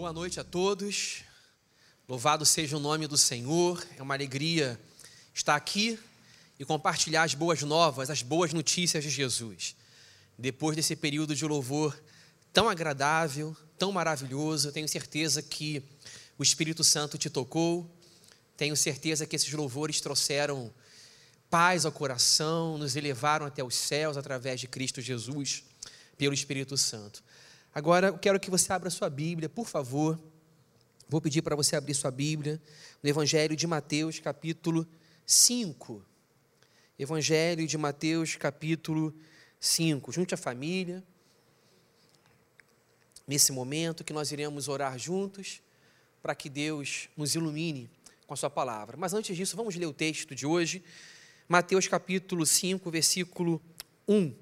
Boa noite a todos. Louvado seja o nome do Senhor. É uma alegria estar aqui e compartilhar as boas novas, as boas notícias de Jesus. Depois desse período de louvor tão agradável, tão maravilhoso, tenho certeza que o Espírito Santo te tocou. Tenho certeza que esses louvores trouxeram paz ao coração, nos elevaram até os céus através de Cristo Jesus, pelo Espírito Santo. Agora, eu quero que você abra sua Bíblia, por favor. Vou pedir para você abrir sua Bíblia no Evangelho de Mateus, capítulo 5. Evangelho de Mateus, capítulo 5. Junte a família. Nesse momento que nós iremos orar juntos, para que Deus nos ilumine com a Sua palavra. Mas antes disso, vamos ler o texto de hoje. Mateus, capítulo 5, versículo 1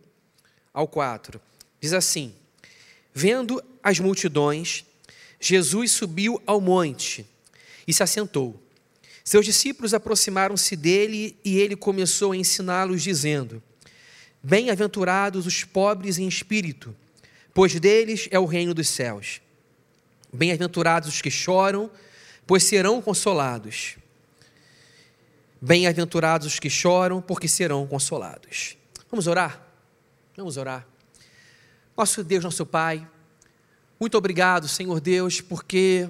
ao 4. Diz assim. Vendo as multidões, Jesus subiu ao monte e se assentou. Seus discípulos aproximaram-se dele e ele começou a ensiná-los, dizendo: Bem-aventurados os pobres em espírito, pois deles é o reino dos céus. Bem-aventurados os que choram, pois serão consolados. Bem-aventurados os que choram, porque serão consolados. Vamos orar? Vamos orar. Nosso Deus, nosso Pai, muito obrigado, Senhor Deus, porque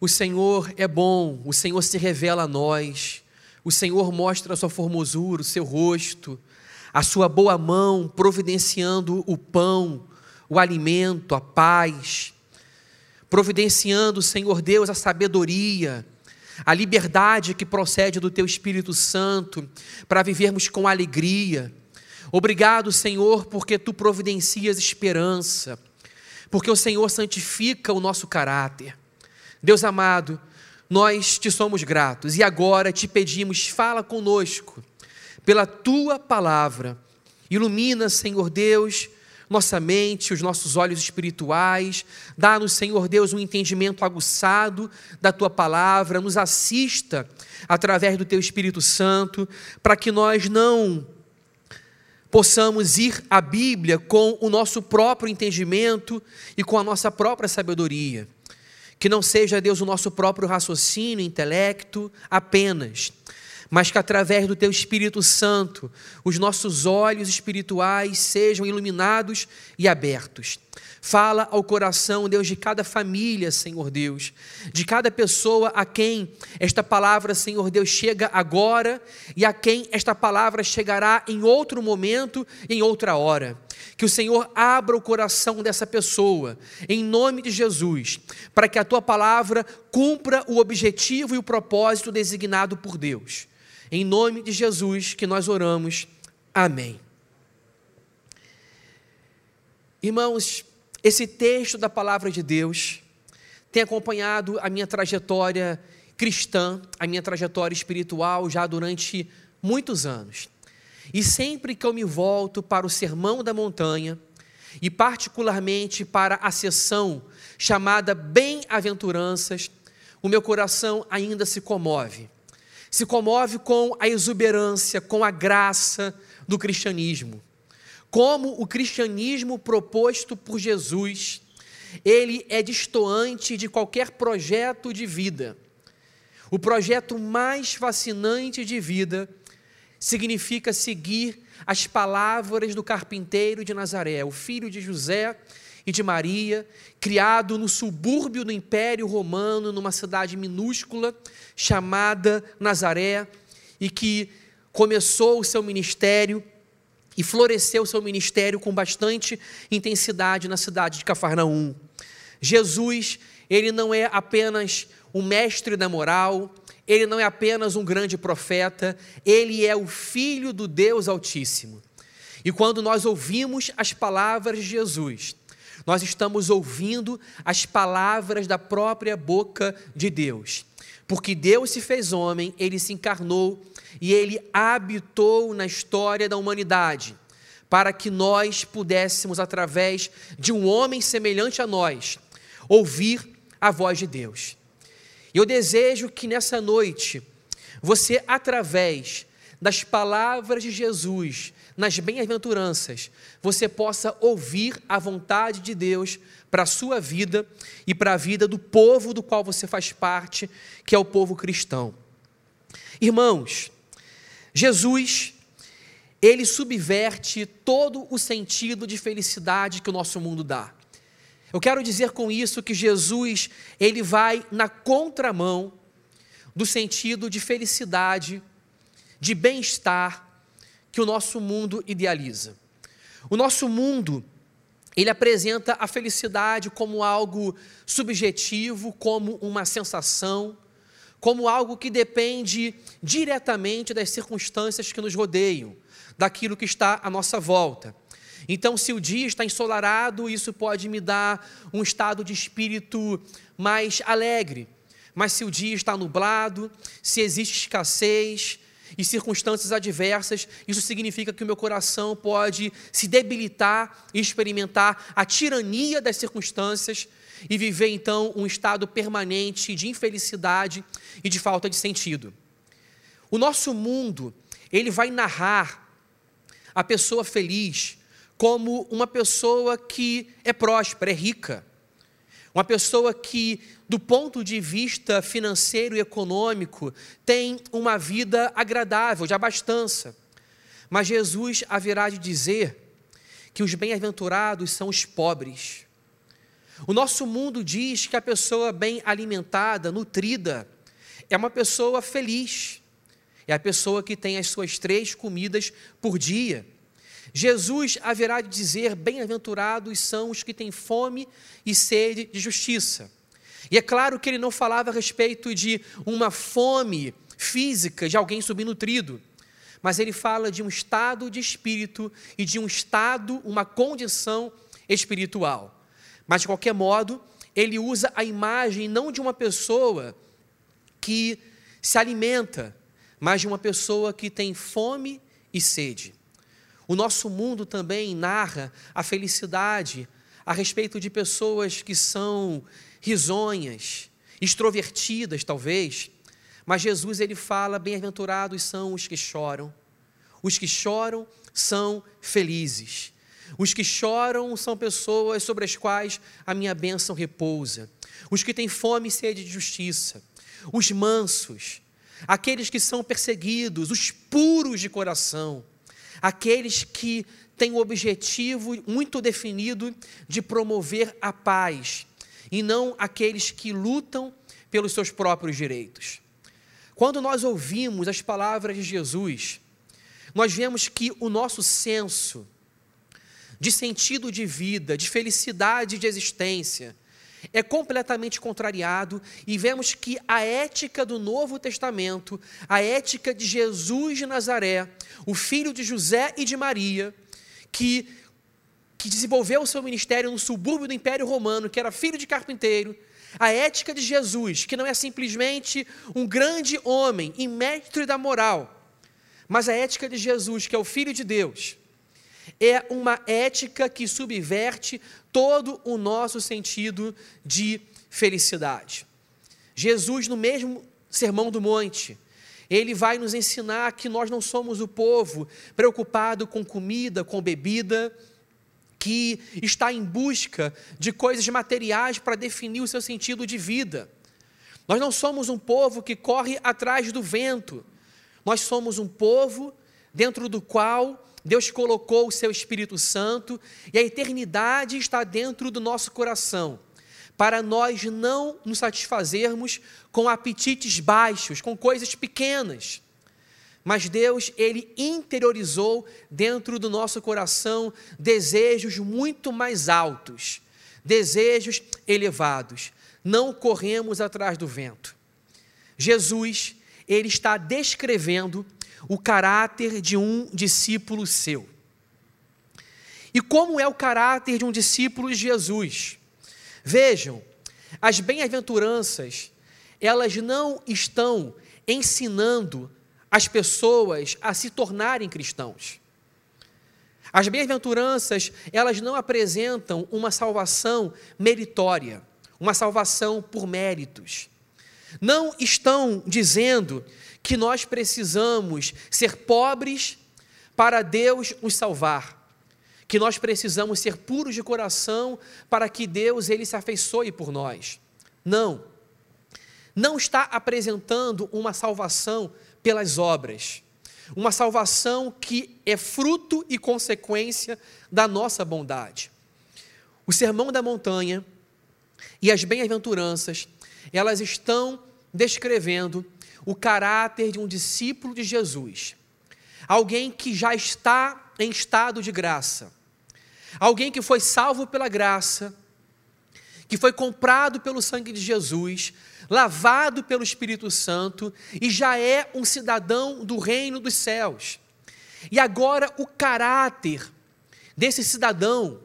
o Senhor é bom, o Senhor se revela a nós, o Senhor mostra a sua formosura, o seu rosto, a sua boa mão providenciando o pão, o alimento, a paz, providenciando, Senhor Deus, a sabedoria, a liberdade que procede do Teu Espírito Santo para vivermos com alegria Obrigado, Senhor, porque tu providencias esperança, porque o Senhor santifica o nosso caráter. Deus amado, nós te somos gratos e agora te pedimos, fala conosco, pela tua palavra. Ilumina, Senhor Deus, nossa mente, os nossos olhos espirituais, dá-nos, Senhor Deus, um entendimento aguçado da tua palavra, nos assista através do teu Espírito Santo, para que nós não possamos ir à Bíblia com o nosso próprio entendimento e com a nossa própria sabedoria. Que não seja, Deus, o nosso próprio raciocínio, intelecto apenas, mas que através do Teu Espírito Santo os nossos olhos espirituais sejam iluminados e abertos. Fala ao coração, Deus, de cada família, Senhor Deus, de cada pessoa a quem esta palavra, Senhor Deus, chega agora e a quem esta palavra chegará em outro momento, em outra hora. Que o Senhor abra o coração dessa pessoa, em nome de Jesus, para que a tua palavra cumpra o objetivo e o propósito designado por Deus. Em nome de Jesus que nós oramos. Amém. Irmãos, esse texto da palavra de Deus tem acompanhado a minha trajetória cristã, a minha trajetória espiritual já durante muitos anos. E sempre que eu me volto para o Sermão da Montanha, e particularmente para a sessão chamada Bem-aventuranças, o meu coração ainda se comove. Se comove com a exuberância, com a graça do cristianismo como o cristianismo proposto por Jesus, ele é distoante de qualquer projeto de vida. O projeto mais fascinante de vida significa seguir as palavras do carpinteiro de Nazaré, o filho de José e de Maria, criado no subúrbio do Império Romano, numa cidade minúscula chamada Nazaré, e que começou o seu ministério e floresceu seu ministério com bastante intensidade na cidade de Cafarnaum. Jesus, ele não é apenas um mestre da moral, ele não é apenas um grande profeta, ele é o filho do Deus Altíssimo. E quando nós ouvimos as palavras de Jesus, nós estamos ouvindo as palavras da própria boca de Deus. Porque Deus se fez homem, ele se encarnou e ele habitou na história da humanidade, para que nós pudéssemos, através de um homem semelhante a nós, ouvir a voz de Deus. Eu desejo que nessa noite, você, através das palavras de Jesus nas bem-aventuranças, você possa ouvir a vontade de Deus para a sua vida e para a vida do povo do qual você faz parte, que é o povo cristão. Irmãos, Jesus, ele subverte todo o sentido de felicidade que o nosso mundo dá. Eu quero dizer com isso que Jesus, ele vai na contramão do sentido de felicidade, de bem-estar que o nosso mundo idealiza. O nosso mundo, ele apresenta a felicidade como algo subjetivo, como uma sensação, como algo que depende diretamente das circunstâncias que nos rodeiam, daquilo que está à nossa volta. Então, se o dia está ensolarado, isso pode me dar um estado de espírito mais alegre. Mas se o dia está nublado, se existe escassez, e circunstâncias adversas, isso significa que o meu coração pode se debilitar e experimentar a tirania das circunstâncias e viver então um estado permanente de infelicidade e de falta de sentido. O nosso mundo, ele vai narrar a pessoa feliz como uma pessoa que é próspera, é rica. Uma pessoa que do ponto de vista financeiro e econômico, tem uma vida agradável, de abastança. Mas Jesus haverá de dizer que os bem-aventurados são os pobres. O nosso mundo diz que a pessoa bem alimentada, nutrida, é uma pessoa feliz. É a pessoa que tem as suas três comidas por dia. Jesus haverá de dizer: bem-aventurados são os que têm fome e sede de justiça. E é claro que ele não falava a respeito de uma fome física de alguém subnutrido, mas ele fala de um estado de espírito e de um estado, uma condição espiritual. Mas de qualquer modo, ele usa a imagem não de uma pessoa que se alimenta, mas de uma pessoa que tem fome e sede. O nosso mundo também narra a felicidade a respeito de pessoas que são risonhas, extrovertidas talvez, mas Jesus ele fala: bem-aventurados são os que choram. Os que choram são felizes. Os que choram são pessoas sobre as quais a minha bênção repousa. Os que têm fome e sede de justiça. Os mansos, aqueles que são perseguidos, os puros de coração, aqueles que têm o objetivo muito definido de promover a paz e não aqueles que lutam pelos seus próprios direitos. Quando nós ouvimos as palavras de Jesus, nós vemos que o nosso senso de sentido de vida, de felicidade de existência, é completamente contrariado e vemos que a ética do Novo Testamento, a ética de Jesus de Nazaré, o filho de José e de Maria, que que desenvolveu o seu ministério no subúrbio do Império Romano, que era filho de carpinteiro, a ética de Jesus, que não é simplesmente um grande homem e mestre da moral, mas a ética de Jesus, que é o Filho de Deus, é uma ética que subverte todo o nosso sentido de felicidade. Jesus, no mesmo Sermão do Monte, ele vai nos ensinar que nós não somos o povo preocupado com comida, com bebida, que está em busca de coisas materiais para definir o seu sentido de vida. Nós não somos um povo que corre atrás do vento. Nós somos um povo dentro do qual Deus colocou o seu Espírito Santo e a eternidade está dentro do nosso coração, para nós não nos satisfazermos com apetites baixos, com coisas pequenas, mas Deus, ele interiorizou dentro do nosso coração desejos muito mais altos, desejos elevados. Não corremos atrás do vento. Jesus, ele está descrevendo o caráter de um discípulo seu. E como é o caráter de um discípulo de Jesus? Vejam, as bem-aventuranças, elas não estão ensinando as pessoas a se tornarem cristãos. As bem-aventuranças, elas não apresentam uma salvação meritória, uma salvação por méritos. não estão dizendo que nós precisamos ser pobres para Deus nos salvar, que nós precisamos ser puros de coração para que Deus ele se afeiçoe por nós. Não. Não está apresentando uma salvação pelas obras. Uma salvação que é fruto e consequência da nossa bondade. O Sermão da Montanha e as bem-aventuranças, elas estão descrevendo o caráter de um discípulo de Jesus. Alguém que já está em estado de graça. Alguém que foi salvo pela graça, que foi comprado pelo sangue de Jesus, lavado pelo Espírito Santo e já é um cidadão do reino dos céus. E agora o caráter desse cidadão,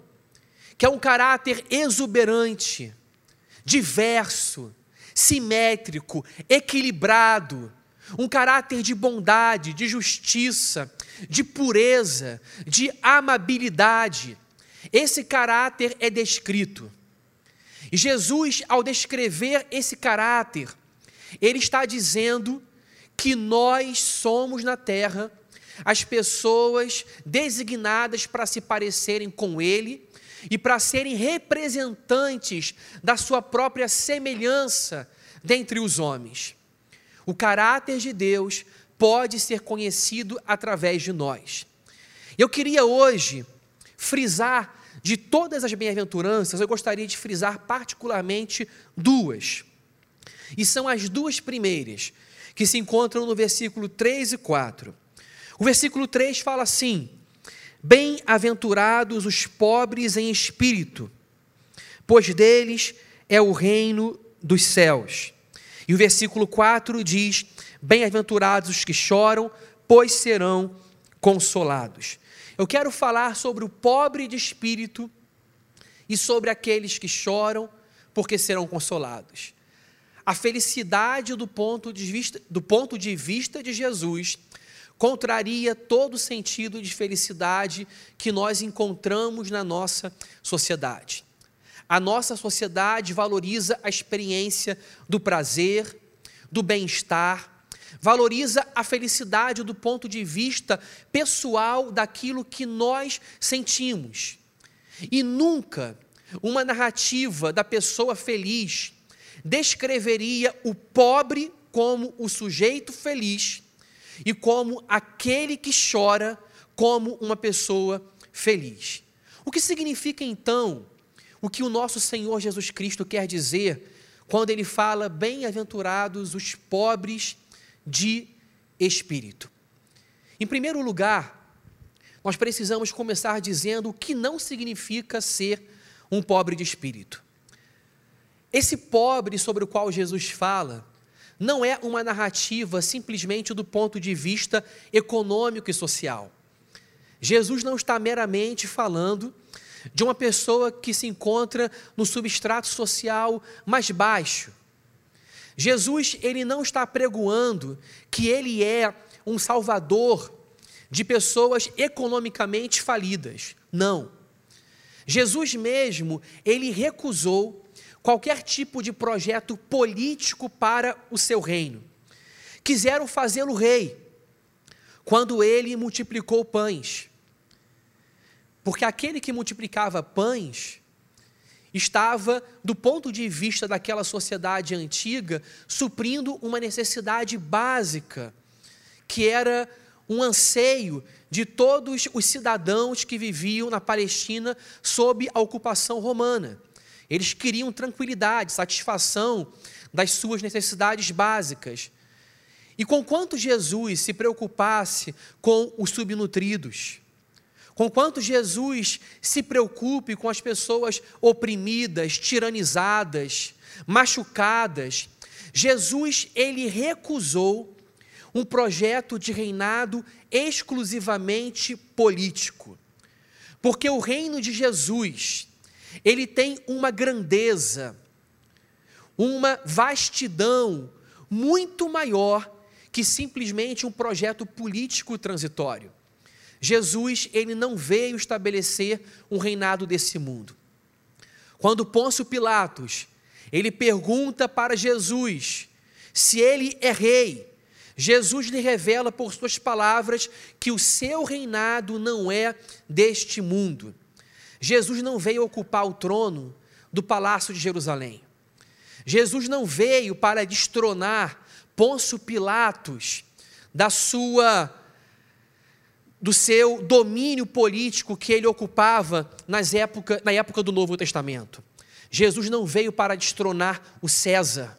que é um caráter exuberante, diverso, simétrico, equilibrado, um caráter de bondade, de justiça, de pureza, de amabilidade. Esse caráter é descrito. Jesus, ao descrever esse caráter, ele está dizendo que nós somos na terra as pessoas designadas para se parecerem com ele e para serem representantes da sua própria semelhança dentre os homens. O caráter de Deus pode ser conhecido através de nós. Eu queria hoje frisar de todas as bem-aventuranças, eu gostaria de frisar particularmente duas. E são as duas primeiras, que se encontram no versículo 3 e 4. O versículo 3 fala assim: Bem-aventurados os pobres em espírito, pois deles é o reino dos céus. E o versículo 4 diz: Bem-aventurados os que choram, pois serão consolados. Eu quero falar sobre o pobre de espírito e sobre aqueles que choram, porque serão consolados. A felicidade do ponto de vista, do ponto de, vista de Jesus contraria todo o sentido de felicidade que nós encontramos na nossa sociedade. A nossa sociedade valoriza a experiência do prazer, do bem-estar, valoriza a felicidade do ponto de vista pessoal daquilo que nós sentimos. E nunca uma narrativa da pessoa feliz descreveria o pobre como o sujeito feliz e como aquele que chora como uma pessoa feliz. O que significa então o que o nosso Senhor Jesus Cristo quer dizer quando ele fala bem-aventurados os pobres de espírito? Em primeiro lugar, nós precisamos começar dizendo o que não significa ser um pobre de espírito. Esse pobre sobre o qual Jesus fala não é uma narrativa simplesmente do ponto de vista econômico e social. Jesus não está meramente falando de uma pessoa que se encontra no substrato social mais baixo. Jesus, ele não está pregoando que ele é um salvador de pessoas economicamente falidas. Não. Jesus mesmo, ele recusou qualquer tipo de projeto político para o seu reino. Quiseram fazê-lo rei, quando ele multiplicou pães. Porque aquele que multiplicava pães estava, do ponto de vista daquela sociedade antiga, suprindo uma necessidade básica, que era um anseio de todos os cidadãos que viviam na Palestina sob a ocupação romana. Eles queriam tranquilidade, satisfação das suas necessidades básicas. E com quanto Jesus se preocupasse com os subnutridos, com quanto Jesus se preocupe com as pessoas oprimidas, tiranizadas, machucadas, Jesus ele recusou um projeto de reinado exclusivamente político. Porque o reino de Jesus ele tem uma grandeza, uma vastidão muito maior que simplesmente um projeto político transitório. Jesus, ele não veio estabelecer um reinado desse mundo. Quando Pôncio Pilatos, ele pergunta para Jesus Se ele é rei, Jesus lhe revela por suas palavras que o seu reinado não é deste mundo. Jesus não veio ocupar o trono do palácio de Jerusalém. Jesus não veio para destronar Pôncio Pilatos da sua do seu domínio político que ele ocupava nas época, na época do Novo Testamento. Jesus não veio para destronar o César.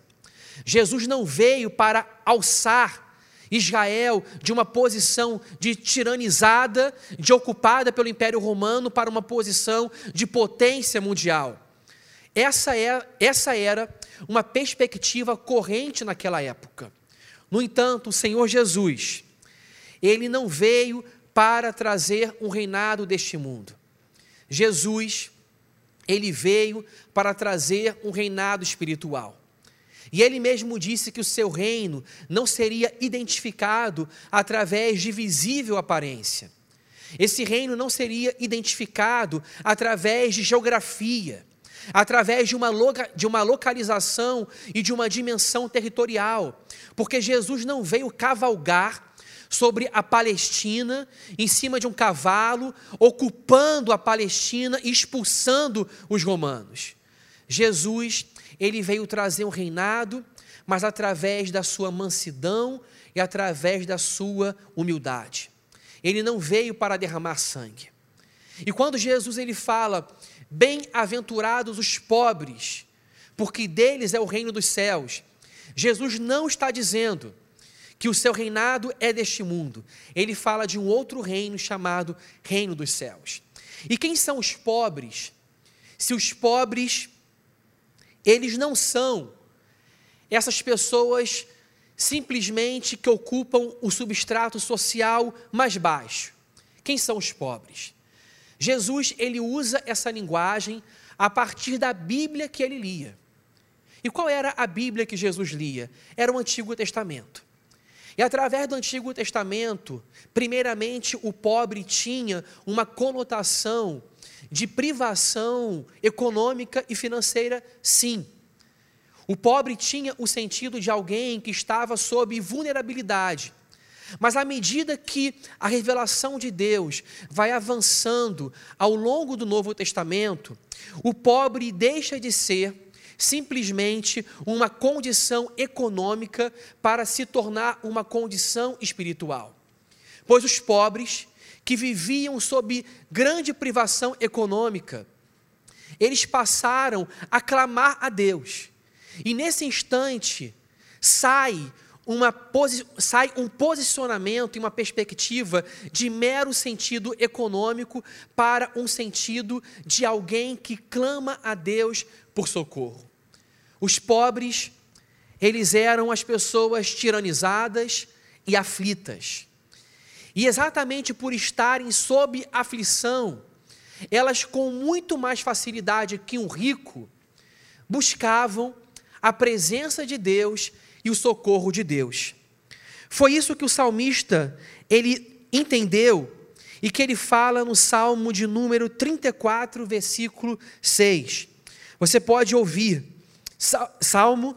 Jesus não veio para alçar Israel de uma posição de tiranizada, de ocupada pelo Império Romano, para uma posição de potência mundial. Essa, é, essa era uma perspectiva corrente naquela época. No entanto, o Senhor Jesus, ele não veio para trazer um reinado deste mundo. Jesus, ele veio para trazer um reinado espiritual. E ele mesmo disse que o seu reino não seria identificado através de visível aparência. Esse reino não seria identificado através de geografia, através de uma, de uma localização e de uma dimensão territorial, porque Jesus não veio cavalgar sobre a Palestina, em cima de um cavalo, ocupando a Palestina e expulsando os romanos. Jesus, ele veio trazer um reinado, mas através da sua mansidão e através da sua humildade. Ele não veio para derramar sangue. E quando Jesus ele fala: "Bem-aventurados os pobres, porque deles é o reino dos céus", Jesus não está dizendo que o seu reinado é deste mundo. Ele fala de um outro reino chamado Reino dos Céus. E quem são os pobres? Se os pobres, eles não são essas pessoas simplesmente que ocupam o substrato social mais baixo. Quem são os pobres? Jesus, ele usa essa linguagem a partir da Bíblia que ele lia. E qual era a Bíblia que Jesus lia? Era o Antigo Testamento. E através do Antigo Testamento, primeiramente o pobre tinha uma conotação de privação econômica e financeira, sim. O pobre tinha o sentido de alguém que estava sob vulnerabilidade. Mas à medida que a revelação de Deus vai avançando ao longo do Novo Testamento, o pobre deixa de ser simplesmente uma condição econômica para se tornar uma condição espiritual. Pois os pobres, que viviam sob grande privação econômica, eles passaram a clamar a Deus. E nesse instante sai uma, sai um posicionamento e uma perspectiva de mero sentido econômico para um sentido de alguém que clama a Deus por socorro. Os pobres, eles eram as pessoas tiranizadas e aflitas. E exatamente por estarem sob aflição, elas com muito mais facilidade que um rico buscavam a presença de Deus e o socorro de Deus. Foi isso que o salmista ele entendeu e que ele fala no Salmo de número 34, versículo 6. Você pode ouvir. Salmo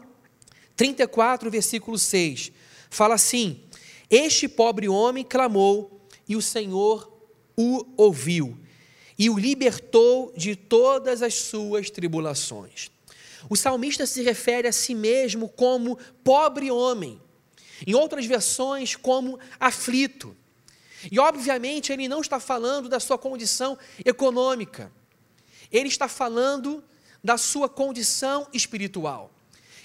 34, versículo 6, fala assim: Este pobre homem clamou e o Senhor o ouviu e o libertou de todas as suas tribulações. O salmista se refere a si mesmo como pobre homem, em outras versões, como aflito. E, obviamente, ele não está falando da sua condição econômica, ele está falando da sua condição espiritual.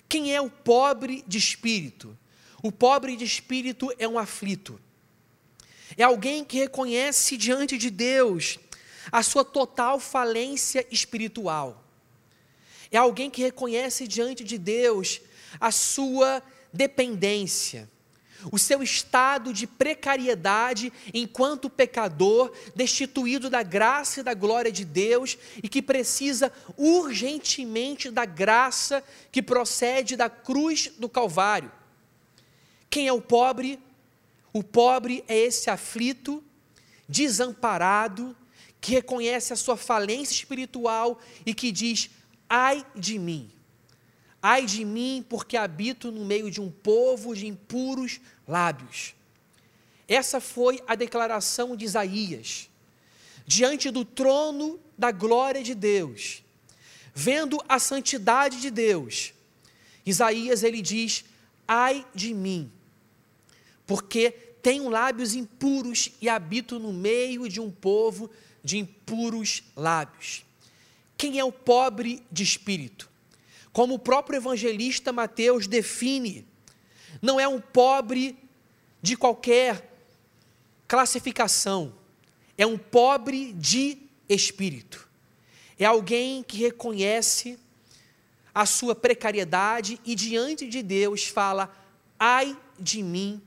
Quem é o pobre de espírito? O pobre de espírito é um aflito. É alguém que reconhece diante de Deus a sua total falência espiritual. É alguém que reconhece diante de Deus a sua dependência o seu estado de precariedade enquanto pecador, destituído da graça e da glória de Deus e que precisa urgentemente da graça que procede da cruz do Calvário. Quem é o pobre? O pobre é esse aflito, desamparado, que reconhece a sua falência espiritual e que diz: ai de mim, Ai de mim, porque habito no meio de um povo de impuros lábios. Essa foi a declaração de Isaías, diante do trono da glória de Deus, vendo a santidade de Deus. Isaías ele diz: Ai de mim, porque tenho lábios impuros e habito no meio de um povo de impuros lábios. Quem é o pobre de espírito? Como o próprio evangelista Mateus define, não é um pobre de qualquer classificação, é um pobre de espírito. É alguém que reconhece a sua precariedade e diante de Deus fala: ai de mim,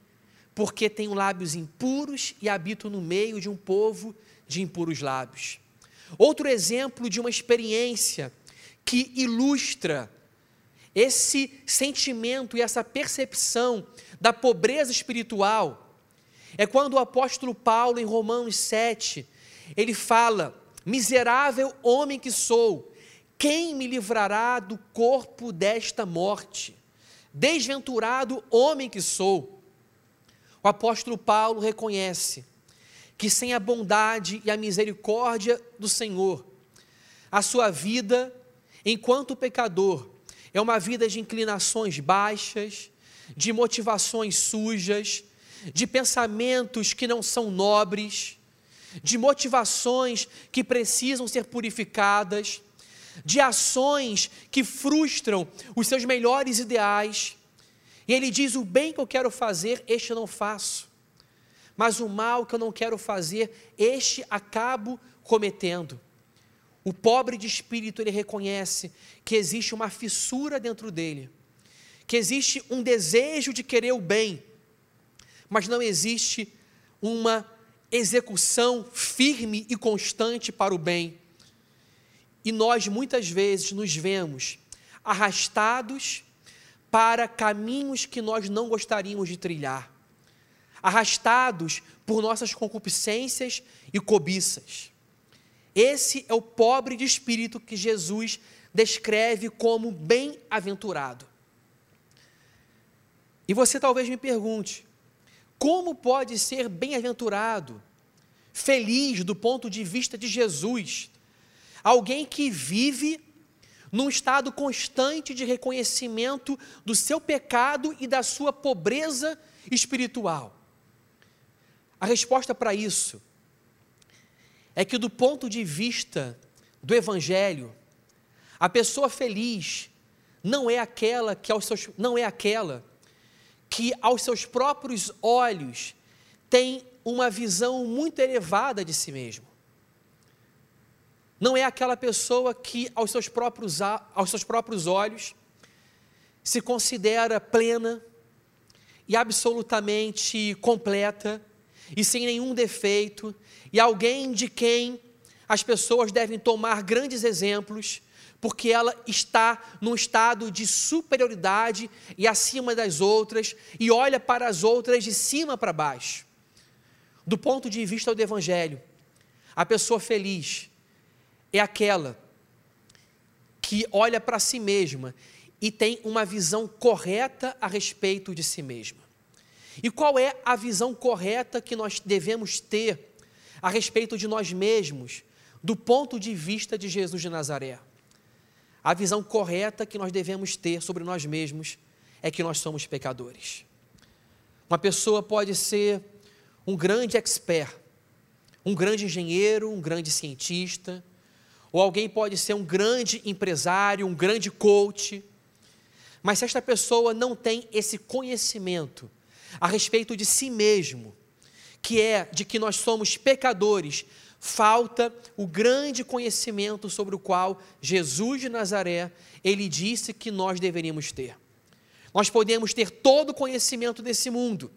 porque tenho lábios impuros e habito no meio de um povo de impuros lábios. Outro exemplo de uma experiência que ilustra esse sentimento e essa percepção da pobreza espiritual é quando o apóstolo Paulo, em Romanos 7, ele fala: Miserável homem que sou, quem me livrará do corpo desta morte? Desventurado homem que sou. O apóstolo Paulo reconhece que sem a bondade e a misericórdia do Senhor, a sua vida, enquanto pecador, é uma vida de inclinações baixas, de motivações sujas, de pensamentos que não são nobres, de motivações que precisam ser purificadas, de ações que frustram os seus melhores ideais. Ele diz: O bem que eu quero fazer, este eu não faço mas o mal que eu não quero fazer, este acabo cometendo. O pobre de espírito, ele reconhece que existe uma fissura dentro dele, que existe um desejo de querer o bem, mas não existe uma execução firme e constante para o bem. E nós muitas vezes nos vemos arrastados para caminhos que nós não gostaríamos de trilhar arrastados por nossas concupiscências e cobiças. Esse é o pobre de espírito que Jesus descreve como bem-aventurado. E você talvez me pergunte: como pode ser bem-aventurado, feliz do ponto de vista de Jesus, alguém que vive num estado constante de reconhecimento do seu pecado e da sua pobreza espiritual? A resposta para isso é que, do ponto de vista do Evangelho, a pessoa feliz não é aquela que aos seus, não é aquela que aos seus próprios olhos tem uma visão muito elevada de si mesmo. Não é aquela pessoa que aos seus próprios, aos seus próprios olhos se considera plena e absolutamente completa e sem nenhum defeito, e alguém de quem as pessoas devem tomar grandes exemplos, porque ela está num estado de superioridade e acima das outras, e olha para as outras de cima para baixo. Do ponto de vista do Evangelho, a pessoa feliz é aquela que olha para si mesma e tem uma visão correta a respeito de si mesma. E qual é a visão correta que nós devemos ter a respeito de nós mesmos, do ponto de vista de Jesus de Nazaré? A visão correta que nós devemos ter sobre nós mesmos é que nós somos pecadores. Uma pessoa pode ser um grande expert, um grande engenheiro, um grande cientista, ou alguém pode ser um grande empresário, um grande coach, mas se esta pessoa não tem esse conhecimento, a respeito de si mesmo, que é de que nós somos pecadores, falta o grande conhecimento sobre o qual Jesus de Nazaré, ele disse que nós deveríamos ter. Nós podemos ter todo o conhecimento desse mundo.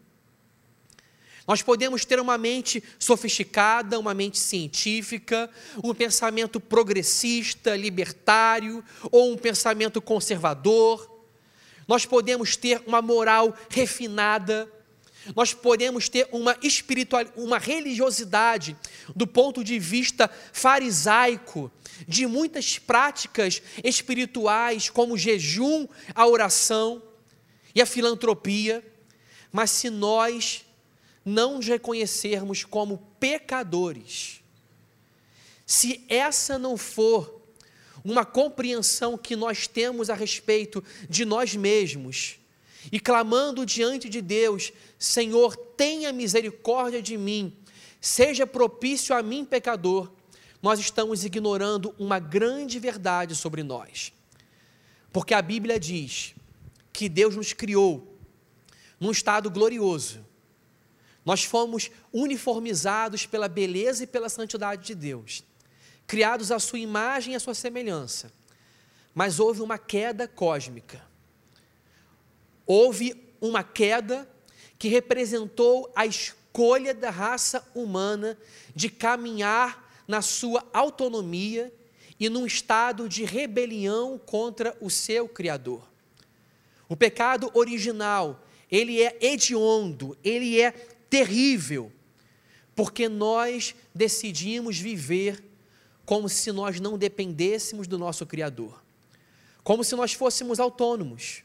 Nós podemos ter uma mente sofisticada, uma mente científica, um pensamento progressista, libertário, ou um pensamento conservador. Nós podemos ter uma moral refinada, nós podemos ter uma espiritual, uma religiosidade do ponto de vista farisaico, de muitas práticas espirituais, como o jejum, a oração e a filantropia, mas se nós não nos reconhecermos como pecadores, se essa não for uma compreensão que nós temos a respeito de nós mesmos, e clamando diante de Deus: Senhor, tenha misericórdia de mim, seja propício a mim, pecador, nós estamos ignorando uma grande verdade sobre nós. Porque a Bíblia diz que Deus nos criou num estado glorioso. Nós fomos uniformizados pela beleza e pela santidade de Deus criados à sua imagem e à sua semelhança. Mas houve uma queda cósmica. Houve uma queda que representou a escolha da raça humana de caminhar na sua autonomia e num estado de rebelião contra o seu Criador. O pecado original, ele é hediondo, ele é terrível, porque nós decidimos viver como se nós não dependêssemos do nosso Criador, como se nós fôssemos autônomos,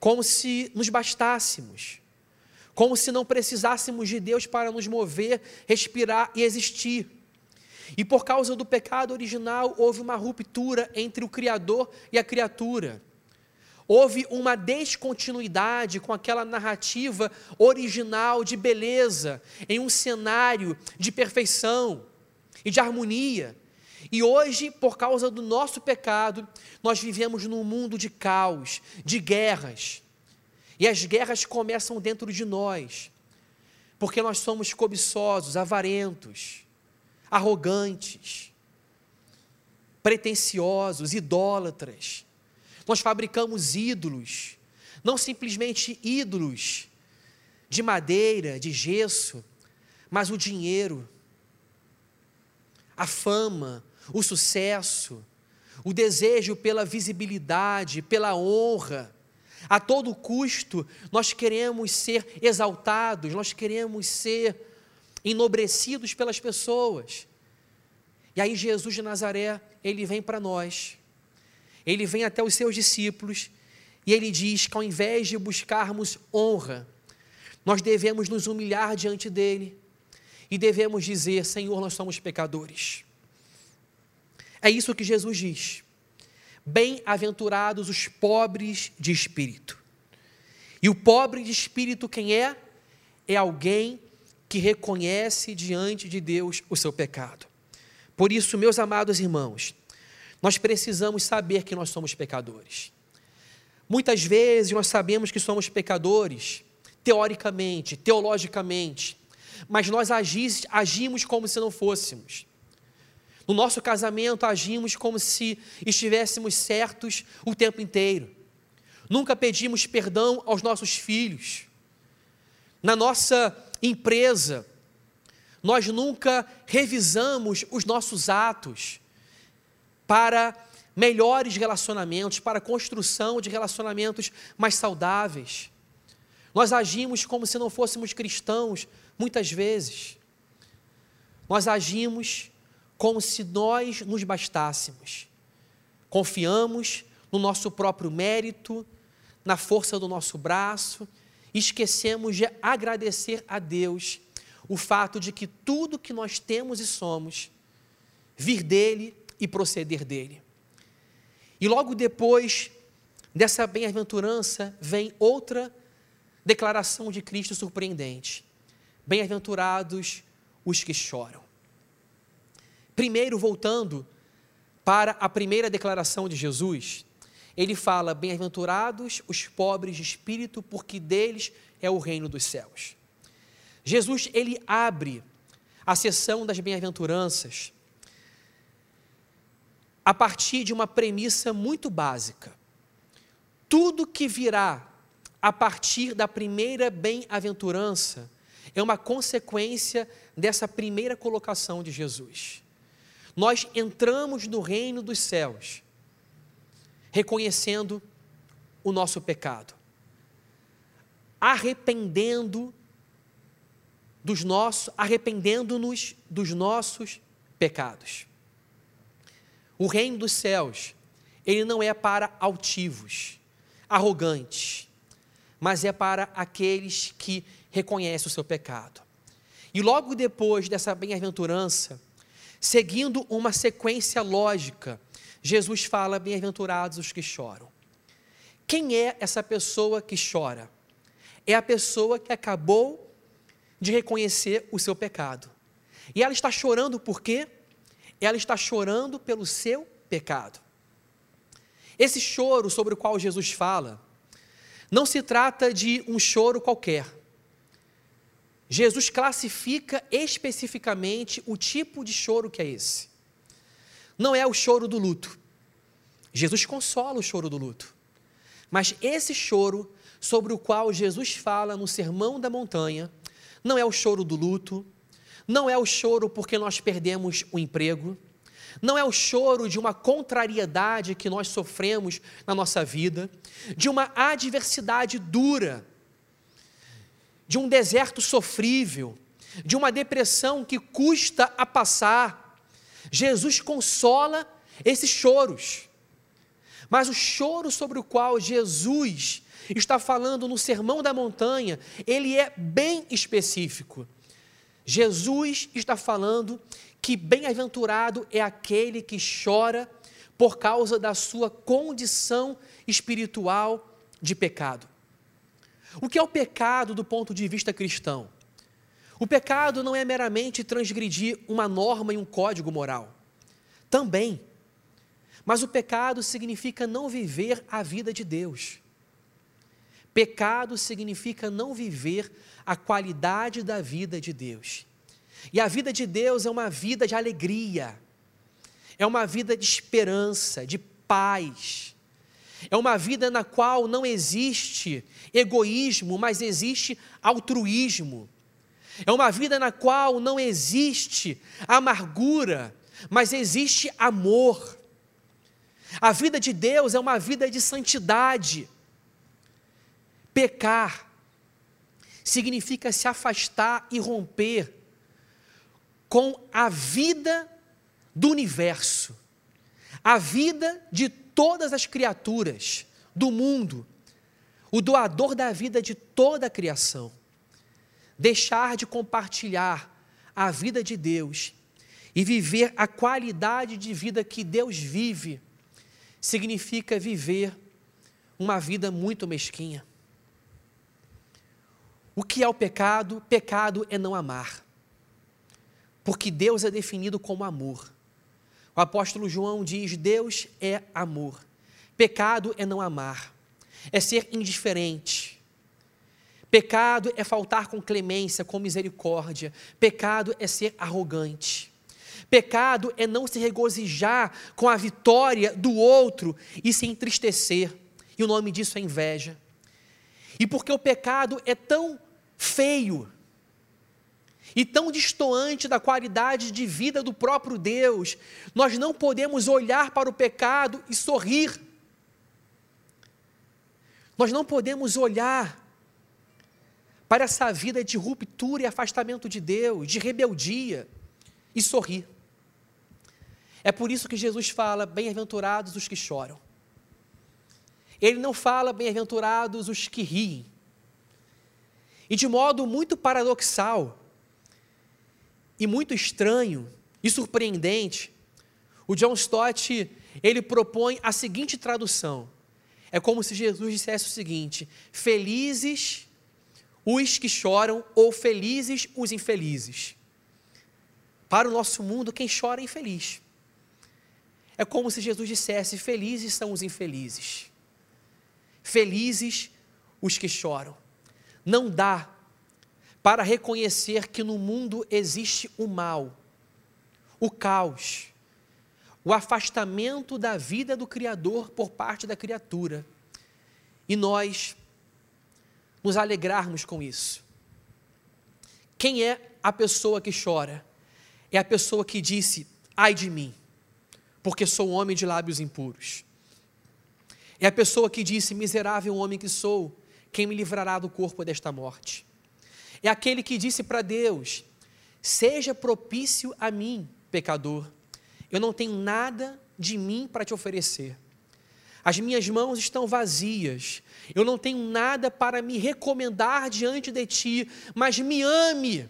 como se nos bastássemos, como se não precisássemos de Deus para nos mover, respirar e existir. E por causa do pecado original, houve uma ruptura entre o Criador e a criatura. Houve uma descontinuidade com aquela narrativa original de beleza, em um cenário de perfeição e de harmonia. E hoje, por causa do nosso pecado, nós vivemos num mundo de caos, de guerras. E as guerras começam dentro de nós, porque nós somos cobiçosos, avarentos, arrogantes, pretensiosos, idólatras. Nós fabricamos ídolos, não simplesmente ídolos de madeira, de gesso, mas o dinheiro a fama, o sucesso, o desejo pela visibilidade, pela honra. A todo custo, nós queremos ser exaltados, nós queremos ser enobrecidos pelas pessoas. E aí, Jesus de Nazaré, ele vem para nós, ele vem até os seus discípulos e ele diz que ao invés de buscarmos honra, nós devemos nos humilhar diante dele e devemos dizer: Senhor, nós somos pecadores. É isso que Jesus diz. Bem-aventurados os pobres de espírito. E o pobre de espírito, quem é? É alguém que reconhece diante de Deus o seu pecado. Por isso, meus amados irmãos, nós precisamos saber que nós somos pecadores. Muitas vezes nós sabemos que somos pecadores, teoricamente, teologicamente, mas nós agis, agimos como se não fôssemos. No nosso casamento, agimos como se estivéssemos certos o tempo inteiro. Nunca pedimos perdão aos nossos filhos. Na nossa empresa, nós nunca revisamos os nossos atos para melhores relacionamentos, para a construção de relacionamentos mais saudáveis. Nós agimos como se não fôssemos cristãos, Muitas vezes, nós agimos como se nós nos bastássemos. Confiamos no nosso próprio mérito, na força do nosso braço, esquecemos de agradecer a Deus o fato de que tudo que nós temos e somos vir dele e proceder dele. E logo depois dessa bem-aventurança vem outra declaração de Cristo surpreendente. Bem-aventurados os que choram. Primeiro, voltando para a primeira declaração de Jesus, ele fala: Bem-aventurados os pobres de espírito, porque deles é o reino dos céus. Jesus, ele abre a sessão das bem-aventuranças a partir de uma premissa muito básica. Tudo que virá a partir da primeira bem-aventurança é uma consequência dessa primeira colocação de Jesus. Nós entramos no reino dos céus, reconhecendo o nosso pecado. arrependendo dos nossos, arrependendo-nos dos nossos pecados. O reino dos céus, ele não é para altivos, arrogantes, mas é para aqueles que reconhecem o seu pecado. E logo depois dessa bem-aventurança, seguindo uma sequência lógica, Jesus fala: Bem-aventurados os que choram. Quem é essa pessoa que chora? É a pessoa que acabou de reconhecer o seu pecado. E ela está chorando por quê? Ela está chorando pelo seu pecado. Esse choro sobre o qual Jesus fala, não se trata de um choro qualquer. Jesus classifica especificamente o tipo de choro que é esse. Não é o choro do luto. Jesus consola o choro do luto. Mas esse choro sobre o qual Jesus fala no Sermão da Montanha não é o choro do luto, não é o choro porque nós perdemos o emprego, não é o choro de uma contrariedade que nós sofremos na nossa vida, de uma adversidade dura, de um deserto sofrível, de uma depressão que custa a passar. Jesus consola esses choros. Mas o choro sobre o qual Jesus está falando no Sermão da Montanha, ele é bem específico. Jesus está falando que bem-aventurado é aquele que chora por causa da sua condição espiritual de pecado. O que é o pecado do ponto de vista cristão? O pecado não é meramente transgredir uma norma e um código moral. Também. Mas o pecado significa não viver a vida de Deus. Pecado significa não viver a qualidade da vida de Deus. E a vida de Deus é uma vida de alegria, é uma vida de esperança, de paz. É uma vida na qual não existe egoísmo, mas existe altruísmo. É uma vida na qual não existe amargura, mas existe amor. A vida de Deus é uma vida de santidade. Pecar significa se afastar e romper com a vida do universo, a vida de todas as criaturas do mundo, o doador da vida de toda a criação. Deixar de compartilhar a vida de Deus e viver a qualidade de vida que Deus vive, significa viver uma vida muito mesquinha. O que é o pecado? Pecado é não amar. Porque Deus é definido como amor. O apóstolo João diz: Deus é amor. Pecado é não amar, é ser indiferente. Pecado é faltar com clemência, com misericórdia. Pecado é ser arrogante. Pecado é não se regozijar com a vitória do outro e se entristecer. E o nome disso é inveja. E porque o pecado é tão feio e tão distoante da qualidade de vida do próprio Deus, nós não podemos olhar para o pecado e sorrir. Nós não podemos olhar para essa vida de ruptura e afastamento de Deus, de rebeldia, e sorrir. É por isso que Jesus fala: bem-aventurados os que choram. Ele não fala bem-aventurados os que riem. E de modo muito paradoxal e muito estranho e surpreendente, o John Stott, ele propõe a seguinte tradução. É como se Jesus dissesse o seguinte: felizes os que choram ou felizes os infelizes. Para o nosso mundo, quem chora é infeliz. É como se Jesus dissesse: felizes são os infelizes. Felizes os que choram não dá para reconhecer que no mundo existe o mal, o caos, o afastamento da vida do Criador por parte da criatura. E nós nos alegrarmos com isso. Quem é a pessoa que chora? É a pessoa que disse: ai de mim, porque sou homem de lábios impuros. É a pessoa que disse: miserável homem que sou, quem me livrará do corpo desta morte? É aquele que disse para Deus: Seja propício a mim, pecador. Eu não tenho nada de mim para te oferecer. As minhas mãos estão vazias. Eu não tenho nada para me recomendar diante de ti, mas me ame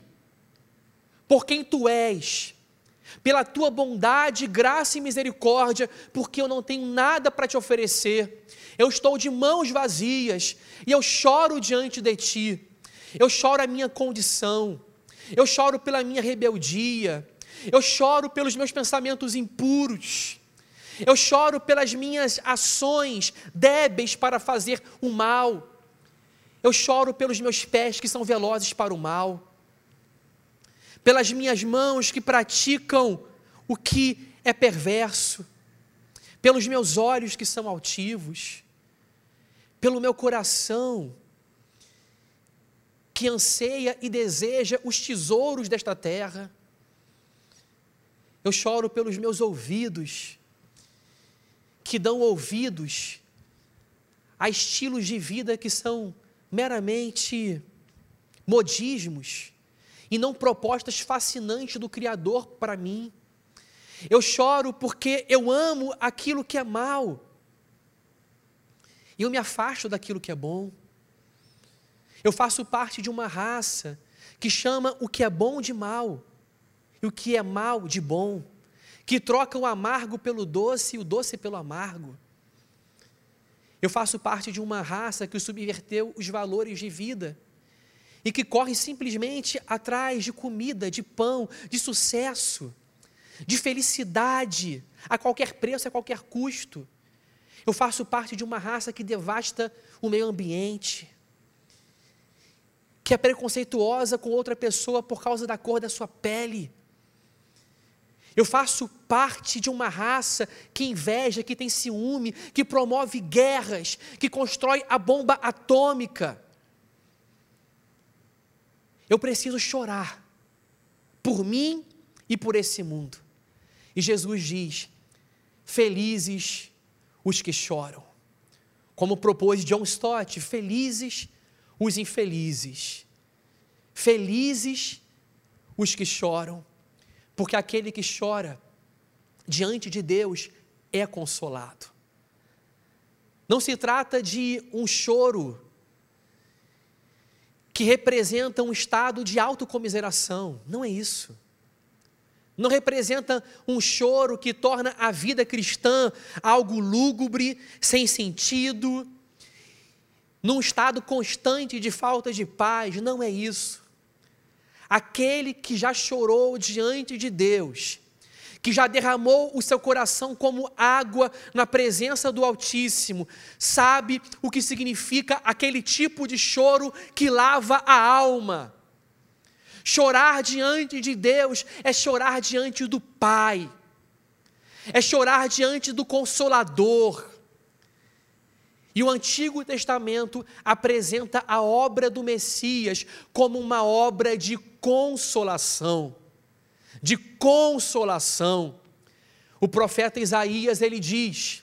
por quem tu és, pela tua bondade, graça e misericórdia, porque eu não tenho nada para te oferecer. Eu estou de mãos vazias e eu choro diante de ti. Eu choro a minha condição. Eu choro pela minha rebeldia. Eu choro pelos meus pensamentos impuros. Eu choro pelas minhas ações débeis para fazer o mal. Eu choro pelos meus pés que são velozes para o mal pelas minhas mãos que praticam o que é perverso, pelos meus olhos que são altivos, pelo meu coração que anseia e deseja os tesouros desta terra. Eu choro pelos meus ouvidos, que dão ouvidos a estilos de vida que são meramente modismos, e não propostas fascinantes do Criador para mim. Eu choro porque eu amo aquilo que é mal. E eu me afasto daquilo que é bom. Eu faço parte de uma raça que chama o que é bom de mal e o que é mal de bom, que troca o amargo pelo doce e o doce pelo amargo. Eu faço parte de uma raça que subverteu os valores de vida e que corre simplesmente atrás de comida, de pão, de sucesso, de felicidade, a qualquer preço, a qualquer custo. Eu faço parte de uma raça que devasta o meio ambiente, que é preconceituosa com outra pessoa por causa da cor da sua pele. Eu faço parte de uma raça que inveja, que tem ciúme, que promove guerras, que constrói a bomba atômica. Eu preciso chorar por mim e por esse mundo. E Jesus diz: Felizes os que choram. Como propôs John Stott, felizes os infelizes. Felizes os que choram, porque aquele que chora diante de Deus é consolado. Não se trata de um choro que representa um estado de autocomiseração. Não é isso. Não representa um choro que torna a vida cristã algo lúgubre, sem sentido, num estado constante de falta de paz. Não é isso. Aquele que já chorou diante de Deus, que já derramou o seu coração como água na presença do Altíssimo, sabe o que significa aquele tipo de choro que lava a alma. Chorar diante de Deus é chorar diante do Pai, é chorar diante do Consolador. E o Antigo Testamento apresenta a obra do Messias como uma obra de consolação de consolação. O profeta Isaías ele diz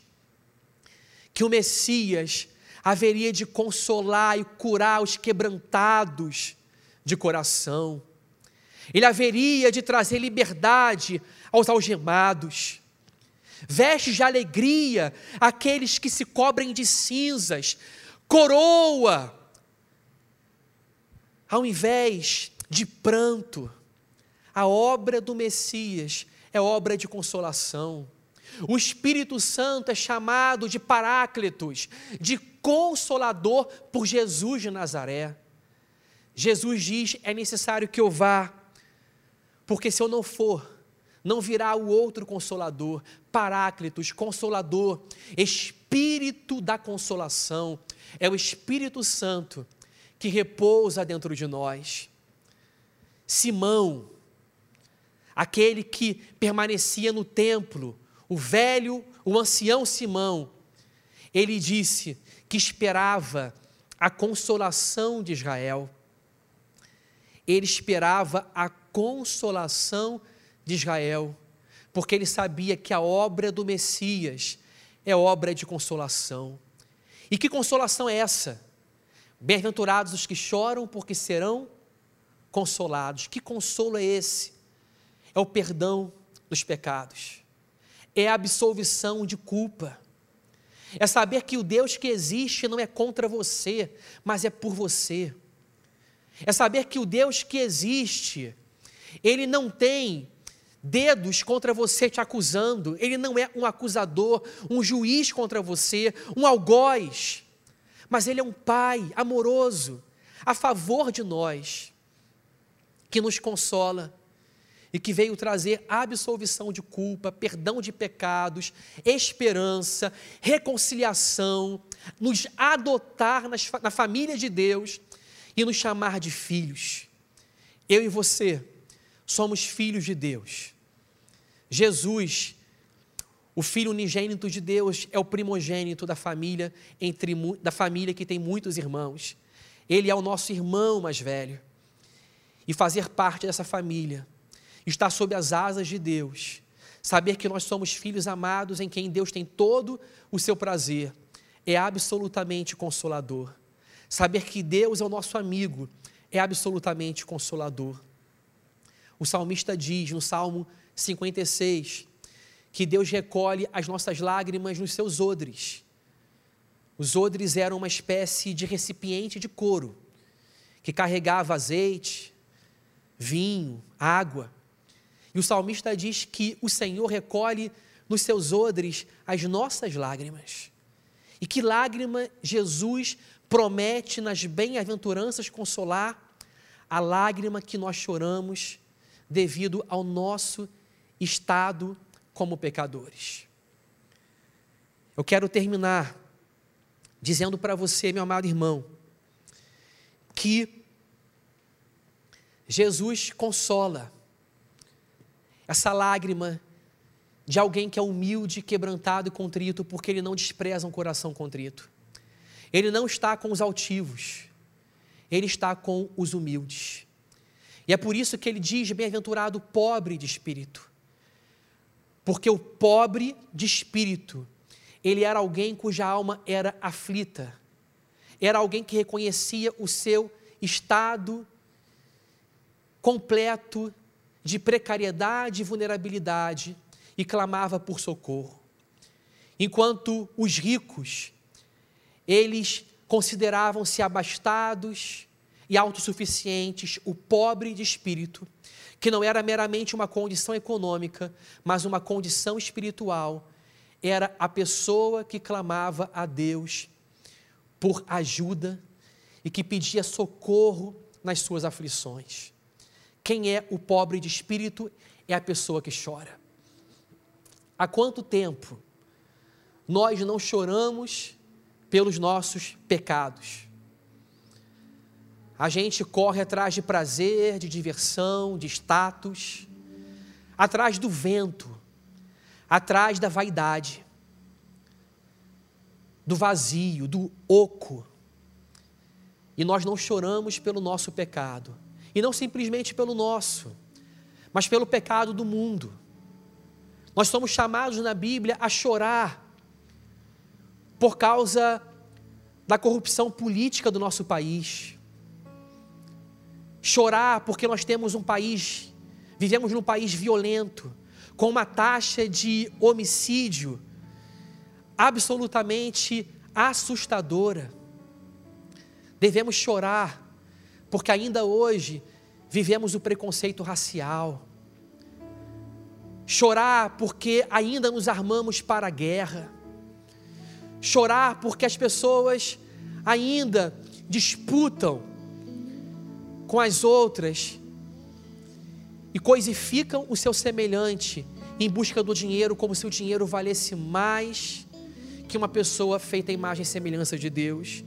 que o Messias haveria de consolar e curar os quebrantados de coração. Ele haveria de trazer liberdade aos algemados, vestes de alegria àqueles que se cobrem de cinzas, coroa, ao invés de pranto. A obra do Messias é obra de consolação. O Espírito Santo é chamado de Paráclitos, de consolador por Jesus de Nazaré. Jesus diz: é necessário que eu vá, porque se eu não for, não virá o outro consolador, Paráclitos, consolador, Espírito da consolação, é o Espírito Santo que repousa dentro de nós. Simão, aquele que permanecia no templo, o velho, o ancião Simão, ele disse que esperava a consolação de Israel. Ele esperava a consolação de Israel, porque ele sabia que a obra do Messias é obra de consolação. E que consolação é essa? Bem-aventurados os que choram, porque serão consolados. Que consolo é esse? É o perdão dos pecados, é a absolvição de culpa, é saber que o Deus que existe não é contra você, mas é por você. É saber que o Deus que existe, ele não tem dedos contra você te acusando, ele não é um acusador, um juiz contra você, um algoz, mas ele é um pai amoroso, a favor de nós, que nos consola e que veio trazer absolvição de culpa, perdão de pecados, esperança, reconciliação, nos adotar nas, na família de Deus e nos chamar de filhos. Eu e você somos filhos de Deus. Jesus, o filho unigênito de Deus, é o primogênito da família entre da família que tem muitos irmãos. Ele é o nosso irmão mais velho. E fazer parte dessa família estar sob as asas de Deus, saber que nós somos filhos amados em quem Deus tem todo o seu prazer, é absolutamente consolador. Saber que Deus é o nosso amigo é absolutamente consolador. O salmista diz no Salmo 56 que Deus recolhe as nossas lágrimas nos seus odres. Os odres eram uma espécie de recipiente de couro que carregava azeite, vinho, água. E o salmista diz que o Senhor recolhe nos seus odres as nossas lágrimas. E que lágrima Jesus promete nas bem-aventuranças consolar? A lágrima que nós choramos devido ao nosso estado como pecadores. Eu quero terminar dizendo para você, meu amado irmão, que Jesus consola essa lágrima de alguém que é humilde, quebrantado e contrito, porque ele não despreza um coração contrito. Ele não está com os altivos, ele está com os humildes. E é por isso que ele diz: bem-aventurado pobre de espírito. Porque o pobre de espírito, ele era alguém cuja alma era aflita, era alguém que reconhecia o seu estado completo de precariedade e vulnerabilidade e clamava por socorro. Enquanto os ricos, eles consideravam-se abastados e autossuficientes, o pobre de espírito, que não era meramente uma condição econômica, mas uma condição espiritual, era a pessoa que clamava a Deus por ajuda e que pedia socorro nas suas aflições. Quem é o pobre de espírito é a pessoa que chora. Há quanto tempo nós não choramos pelos nossos pecados? A gente corre atrás de prazer, de diversão, de status, atrás do vento, atrás da vaidade, do vazio, do oco. E nós não choramos pelo nosso pecado e não simplesmente pelo nosso, mas pelo pecado do mundo. Nós somos chamados na Bíblia a chorar por causa da corrupção política do nosso país. Chorar porque nós temos um país, vivemos num país violento, com uma taxa de homicídio absolutamente assustadora. Devemos chorar porque ainda hoje vivemos o preconceito racial. Chorar porque ainda nos armamos para a guerra. Chorar porque as pessoas ainda disputam com as outras e coisificam o seu semelhante em busca do dinheiro, como se o dinheiro valesse mais que uma pessoa feita à imagem e semelhança de Deus.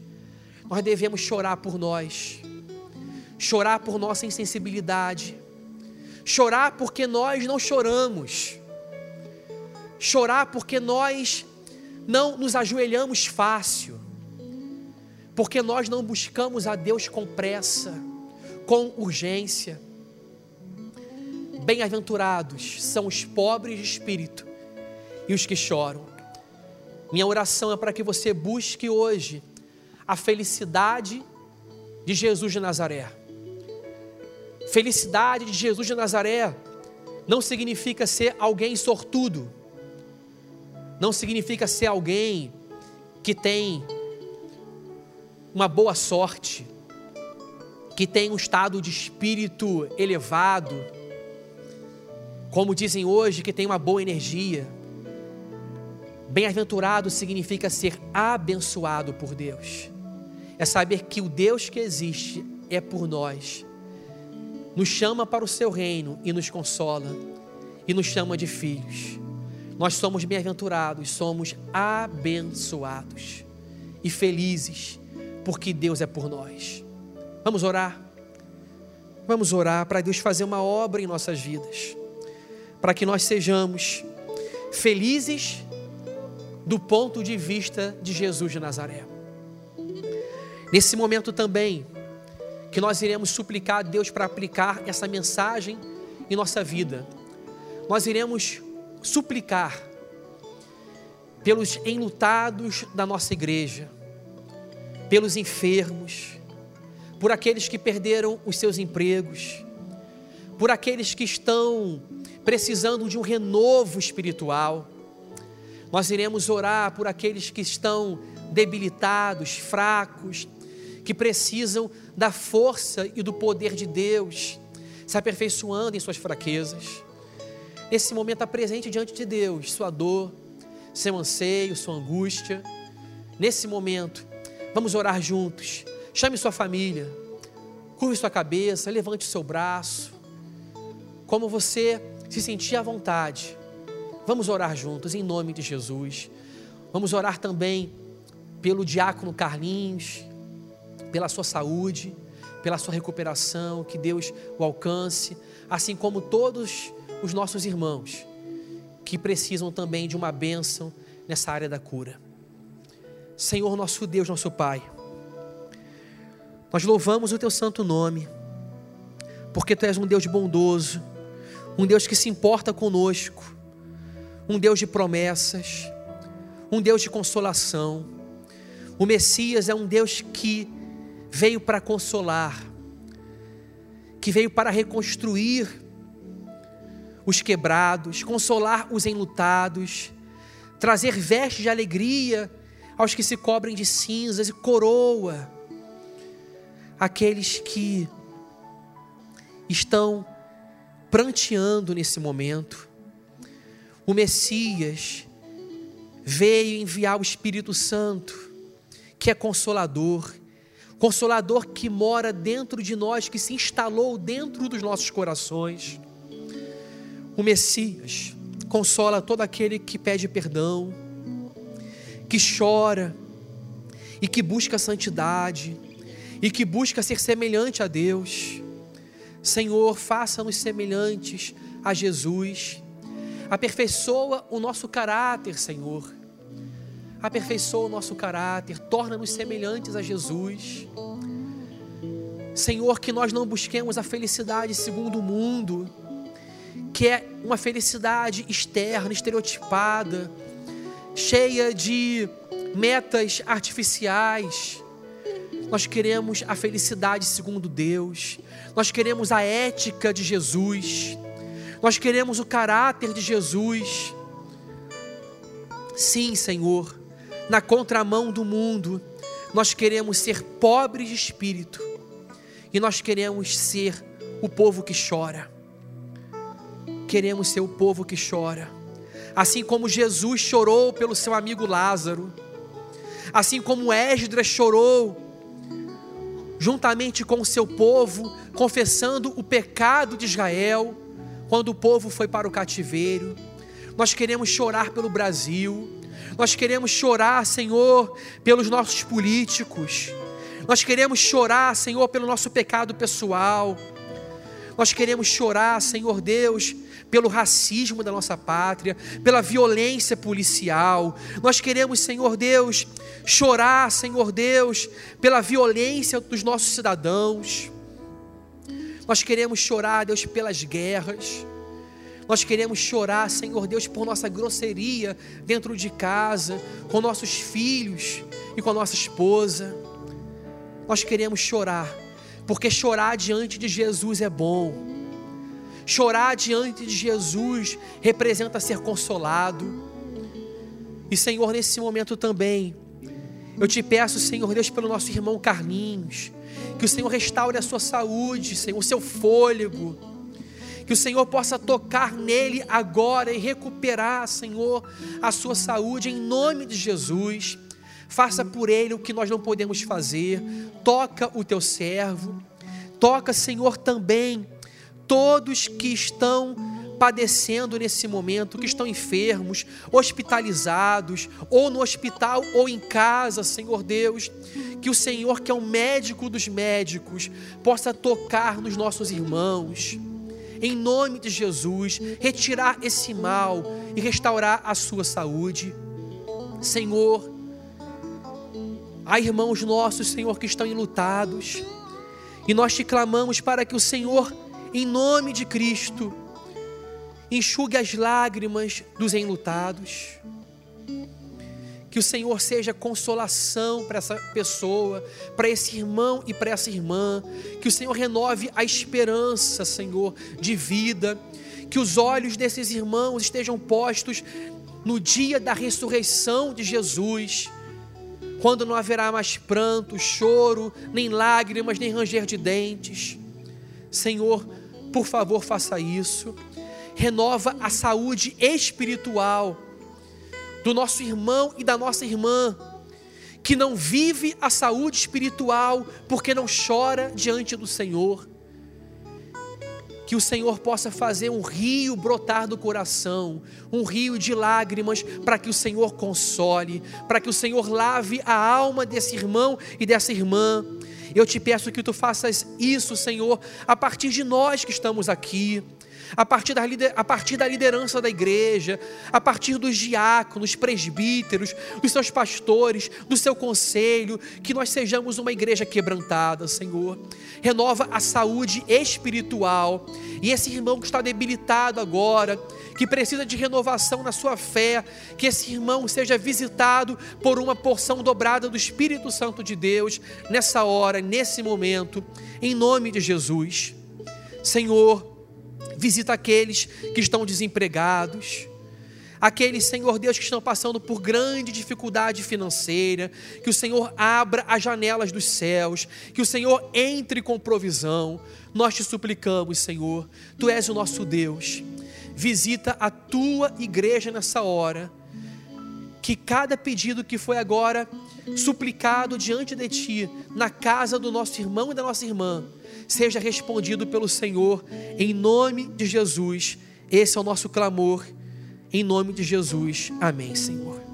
Nós devemos chorar por nós chorar por nossa insensibilidade, chorar porque nós não choramos, chorar porque nós não nos ajoelhamos fácil, porque nós não buscamos a Deus com pressa, com urgência. Bem-aventurados são os pobres de espírito e os que choram. Minha oração é para que você busque hoje a felicidade de Jesus de Nazaré. Felicidade de Jesus de Nazaré não significa ser alguém sortudo, não significa ser alguém que tem uma boa sorte, que tem um estado de espírito elevado, como dizem hoje, que tem uma boa energia. Bem-aventurado significa ser abençoado por Deus. É saber que o Deus que existe é por nós. Nos chama para o seu reino e nos consola e nos chama de filhos. Nós somos bem-aventurados, somos abençoados e felizes, porque Deus é por nós. Vamos orar? Vamos orar para Deus fazer uma obra em nossas vidas, para que nós sejamos felizes do ponto de vista de Jesus de Nazaré. Nesse momento também, que nós iremos suplicar a Deus para aplicar essa mensagem em nossa vida, nós iremos suplicar pelos enlutados da nossa igreja, pelos enfermos, por aqueles que perderam os seus empregos, por aqueles que estão precisando de um renovo espiritual. Nós iremos orar por aqueles que estão debilitados, fracos, que precisam da força e do poder de Deus, se aperfeiçoando em suas fraquezas. Nesse momento, apresente diante de Deus sua dor, seu anseio, sua angústia. Nesse momento, vamos orar juntos. Chame sua família, curve sua cabeça, levante seu braço. Como você se sentir à vontade. Vamos orar juntos em nome de Jesus. Vamos orar também pelo diácono Carlinhos, pela sua saúde, pela sua recuperação, que Deus o alcance, assim como todos os nossos irmãos que precisam também de uma bênção nessa área da cura. Senhor, nosso Deus, nosso Pai, nós louvamos o Teu santo nome, porque Tu és um Deus bondoso, um Deus que se importa conosco, um Deus de promessas, um Deus de consolação. O Messias é um Deus que veio para consolar, que veio para reconstruir os quebrados, consolar os enlutados, trazer vestes de alegria aos que se cobrem de cinzas e coroa aqueles que estão pranteando nesse momento. O Messias veio enviar o Espírito Santo, que é consolador, consolador que mora dentro de nós, que se instalou dentro dos nossos corações o Messias consola todo aquele que pede perdão, que chora e que busca santidade e que busca ser semelhante a Deus. Senhor, faça-nos semelhantes a Jesus. Aperfeiçoa o nosso caráter, Senhor. Aperfeiçoa o nosso caráter, torna-nos semelhantes a Jesus. Senhor, que nós não busquemos a felicidade segundo o mundo, que é uma felicidade externa, estereotipada, cheia de metas artificiais. Nós queremos a felicidade segundo Deus, nós queremos a ética de Jesus, nós queremos o caráter de Jesus. Sim, Senhor, na contramão do mundo, nós queremos ser pobres de espírito e nós queremos ser o povo que chora queremos ser o povo que chora. Assim como Jesus chorou pelo seu amigo Lázaro, assim como Esdras chorou juntamente com o seu povo, confessando o pecado de Israel, quando o povo foi para o cativeiro. Nós queremos chorar pelo Brasil, nós queremos chorar, Senhor, pelos nossos políticos, nós queremos chorar, Senhor, pelo nosso pecado pessoal, nós queremos chorar, Senhor Deus, pelo racismo da nossa pátria, pela violência policial. Nós queremos, Senhor Deus, chorar, Senhor Deus, pela violência dos nossos cidadãos. Nós queremos chorar, Deus, pelas guerras. Nós queremos chorar, Senhor Deus, por nossa grosseria dentro de casa, com nossos filhos e com a nossa esposa. nós queremos chorar, porque chorar diante de Jesus é bom. Chorar diante de Jesus representa ser consolado. E Senhor, nesse momento também, eu te peço, Senhor Deus, pelo nosso irmão Carlinhos, que o Senhor restaure a sua saúde, Senhor, o seu fôlego. Que o Senhor possa tocar nele agora e recuperar, Senhor, a sua saúde em nome de Jesus. Faça por ele o que nós não podemos fazer. Toca o teu servo. Toca, Senhor, também todos que estão padecendo nesse momento, que estão enfermos, hospitalizados, ou no hospital ou em casa, Senhor Deus, que o Senhor, que é o médico dos médicos, possa tocar nos nossos irmãos, em nome de Jesus, retirar esse mal e restaurar a sua saúde. Senhor, há irmãos nossos, Senhor, que estão enlutados, e nós te clamamos para que o Senhor, em nome de Cristo, enxugue as lágrimas dos enlutados. Que o Senhor seja consolação para essa pessoa, para esse irmão e para essa irmã. Que o Senhor renove a esperança, Senhor, de vida. Que os olhos desses irmãos estejam postos no dia da ressurreição de Jesus, quando não haverá mais pranto, choro, nem lágrimas, nem ranger de dentes. Senhor, por favor, faça isso renova a saúde espiritual do nosso irmão e da nossa irmã, que não vive a saúde espiritual porque não chora diante do Senhor. Que o Senhor possa fazer um rio brotar do coração, um rio de lágrimas, para que o Senhor console, para que o Senhor lave a alma desse irmão e dessa irmã. Eu te peço que tu faças isso, Senhor, a partir de nós que estamos aqui a partir, da, a partir da liderança da igreja, a partir dos diáconos, presbíteros, dos seus pastores, do seu conselho, que nós sejamos uma igreja quebrantada, Senhor. Renova a saúde espiritual. E esse irmão que está debilitado agora, que precisa de renovação na sua fé, que esse irmão seja visitado por uma porção dobrada do Espírito Santo de Deus, nessa hora, nesse momento, em nome de Jesus. Senhor, Visita aqueles que estão desempregados, aqueles, Senhor Deus, que estão passando por grande dificuldade financeira, que o Senhor abra as janelas dos céus, que o Senhor entre com provisão. Nós te suplicamos, Senhor, tu és o nosso Deus. Visita a tua igreja nessa hora. Que cada pedido que foi agora suplicado diante de ti, na casa do nosso irmão e da nossa irmã, seja respondido pelo Senhor, em nome de Jesus. Esse é o nosso clamor, em nome de Jesus. Amém, Senhor.